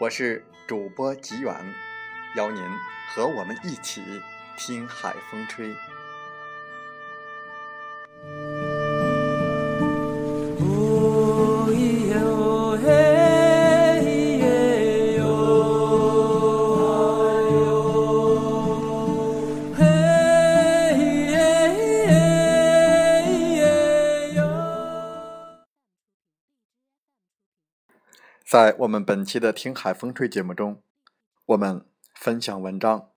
我是主播吉远。邀您和我们一起听海风吹。在我们本期的《听海风吹》节目中，我们。分享文章，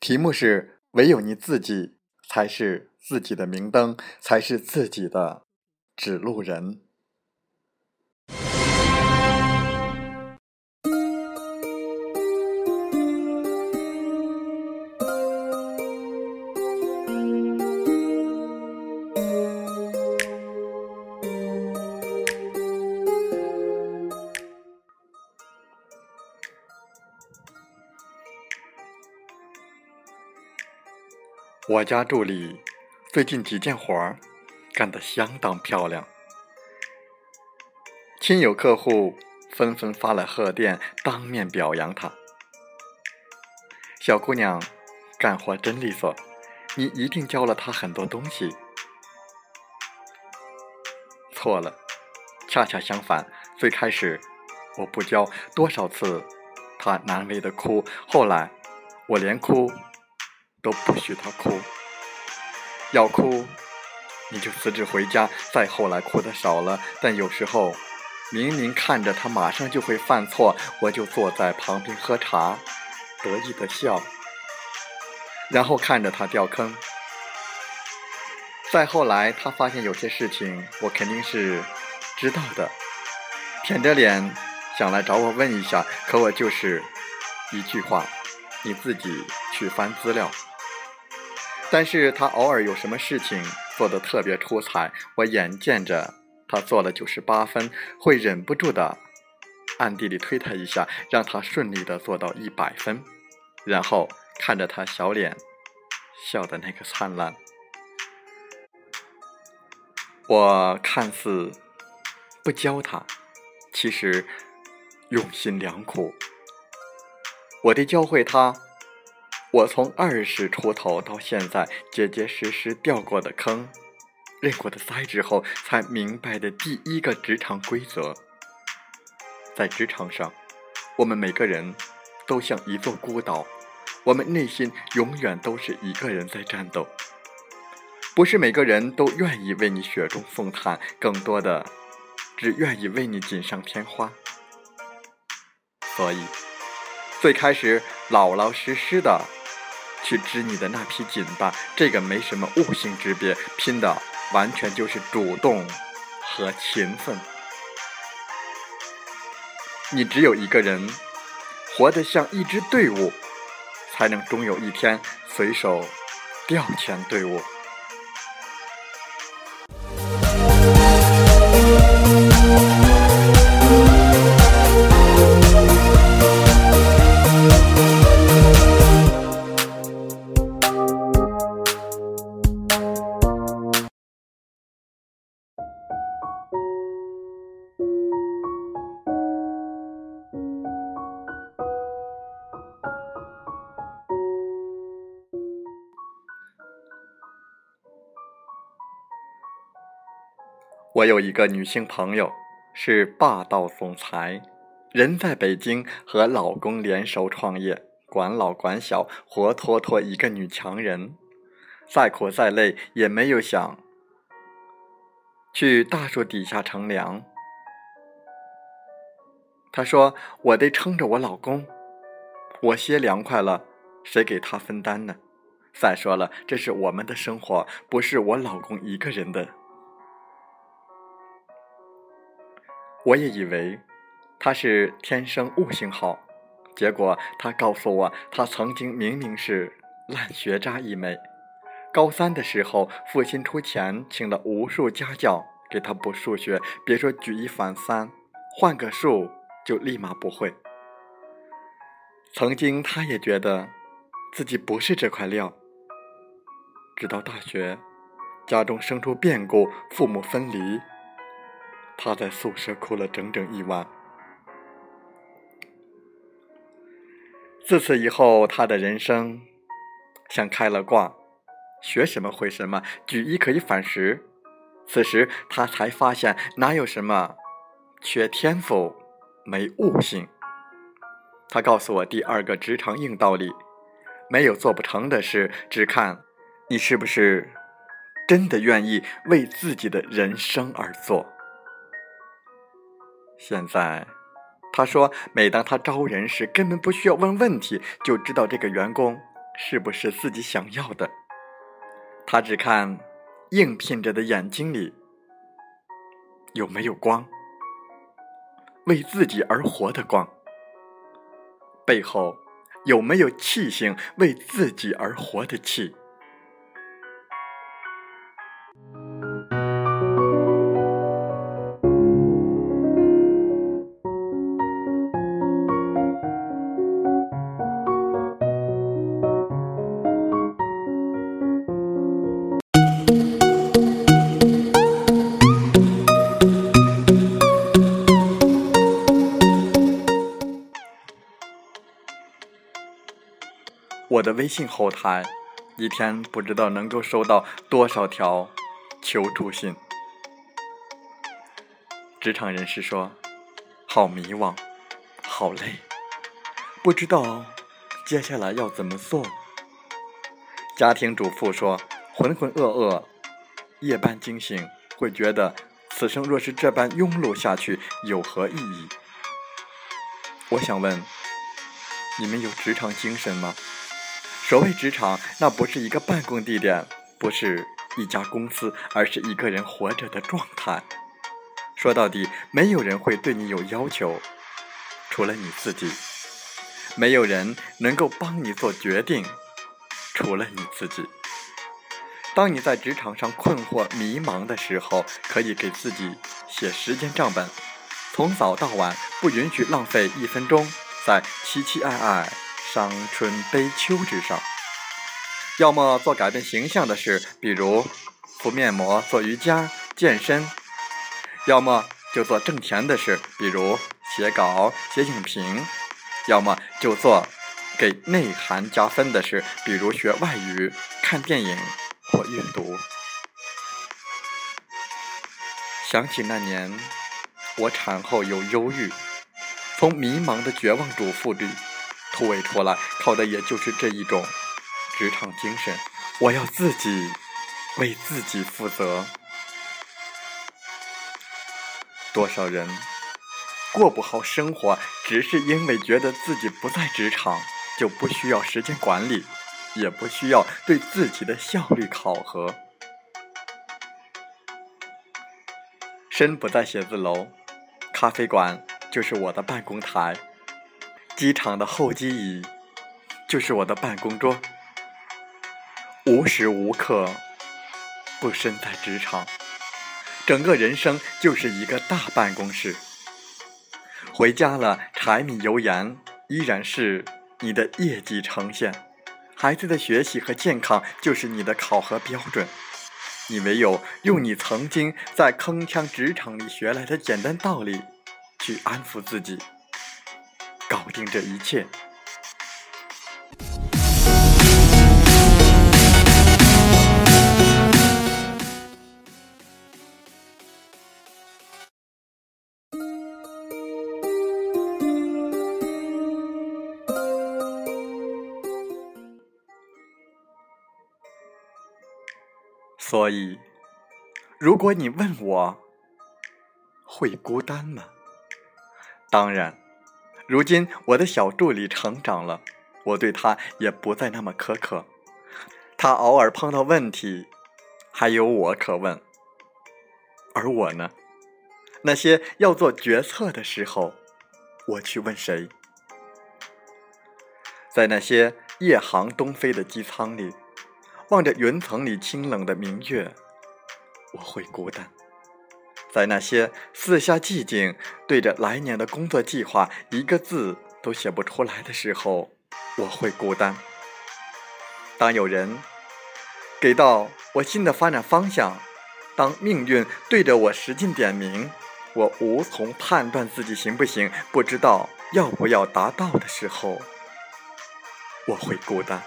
题目是“唯有你自己才是自己的明灯，才是自己的指路人”。我家助理最近几件活儿干得相当漂亮，亲友客户纷纷发来贺电，当面表扬她。小姑娘干活真利索，你一定教了她很多东西。错了，恰恰相反，最开始我不教，多少次她难为的哭，后来我连哭。都不许他哭，要哭你就辞职回家。再后来哭的少了，但有时候明明看着他马上就会犯错，我就坐在旁边喝茶，得意的笑，然后看着他掉坑。再后来他发现有些事情我肯定是知道的，舔着脸想来找我问一下，可我就是一句话，你自己去翻资料。但是他偶尔有什么事情做得特别出彩，我眼见着他做了九十八分，会忍不住的暗地里推他一下，让他顺利的做到一百分，然后看着他小脸笑的那个灿烂。我看似不教他，其实用心良苦，我得教会他。我从二十出头到现在，结结实实掉过的坑，认过的栽之后，才明白的第一个职场规则：在职场上，我们每个人都像一座孤岛，我们内心永远都是一个人在战斗。不是每个人都愿意为你雪中送炭，更多的只愿意为你锦上添花。所以，最开始老老实实的。去织你的那匹锦吧，这个没什么悟性之别，拼的完全就是主动和勤奋。你只有一个人，活得像一支队伍，才能终有一天随手调遣队伍。我有一个女性朋友，是霸道总裁，人在北京和老公联手创业，管老管小，活脱脱一个女强人。再苦再累也没有想去大树底下乘凉。她说：“我得撑着我老公，我歇凉快了，谁给他分担呢？再说了，这是我们的生活，不是我老公一个人的。”我也以为他是天生悟性好，结果他告诉我，他曾经明明是烂学渣一枚。高三的时候，父亲出钱请了无数家教给他补数学，别说举一反三，换个数就立马不会。曾经他也觉得自己不是这块料，直到大学，家中生出变故，父母分离，他在宿舍哭了整整一晚。自此以后，他的人生像开了挂。学什么会什么，举一可以反十。此时他才发现，哪有什么缺天赋没悟性。他告诉我第二个职场硬道理：没有做不成的事，只看你是不是真的愿意为自己的人生而做。现在，他说，每当他招人时，根本不需要问问题，就知道这个员工是不是自己想要的。他只看应聘者的眼睛里有没有光，为自己而活的光；背后有没有气性，为自己而活的气。我的微信后台，一天不知道能够收到多少条求助信。职场人士说：“好迷惘，好累，不知道接下来要怎么做。”家庭主妇说：“浑浑噩噩，夜半惊醒，会觉得此生若是这般庸碌下去，有何意义？”我想问，你们有职场精神吗？所谓职场，那不是一个办公地点，不是一家公司，而是一个人活着的状态。说到底，没有人会对你有要求，除了你自己；没有人能够帮你做决定，除了你自己。当你在职场上困惑、迷茫的时候，可以给自己写时间账本，从早到晚，不允许浪费一分钟在凄凄爱爱。伤春悲秋之上，要么做改变形象的事，比如敷面膜、做瑜伽、健身；要么就做挣钱的事，比如写稿、写影评；要么就做给内涵加分的事，比如学外语、看电影或阅读。想起那年，我产后有忧郁，从迷茫的绝望主妇里。突围出来，靠的也就是这一种职场精神。我要自己为自己负责。多少人过不好生活，只是因为觉得自己不在职场，就不需要时间管理，也不需要对自己的效率考核。身不在写字楼，咖啡馆就是我的办公台。机场的候机椅就是我的办公桌，无时无刻不身在职场，整个人生就是一个大办公室。回家了，柴米油盐依然是你的业绩呈现，孩子的学习和健康就是你的考核标准。你唯有用你曾经在铿锵职场里学来的简单道理，去安抚自己。搞定这一切。所以如果你问我会孤单吗？当然如今我的小助理成长了，我对他也不再那么苛刻。他偶尔碰到问题，还有我可问。而我呢？那些要做决策的时候，我去问谁？在那些夜航东飞的机舱里。望着云层里清冷的明月，我会孤单；在那些四下寂静、对着来年的工作计划一个字都写不出来的时候，我会孤单。当有人给到我新的发展方向，当命运对着我使劲点名，我无从判断自己行不行，不知道要不要达到的时候，我会孤单。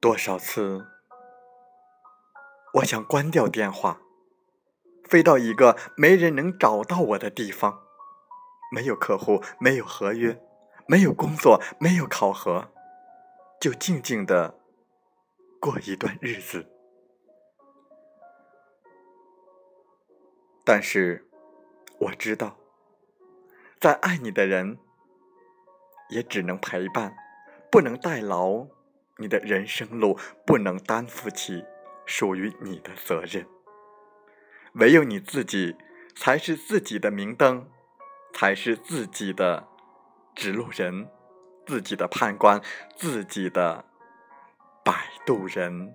多少次，我想关掉电话，飞到一个没人能找到我的地方，没有客户，没有合约，没有工作，没有考核，就静静的过一段日子。但是，我知道，再爱你的人，也只能陪伴，不能代劳。你的人生路不能担负起属于你的责任，唯有你自己才是自己的明灯，才是自己的指路人，自己的判官，自己的摆渡人。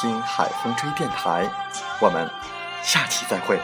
听海风吹电台”。我们下期再会。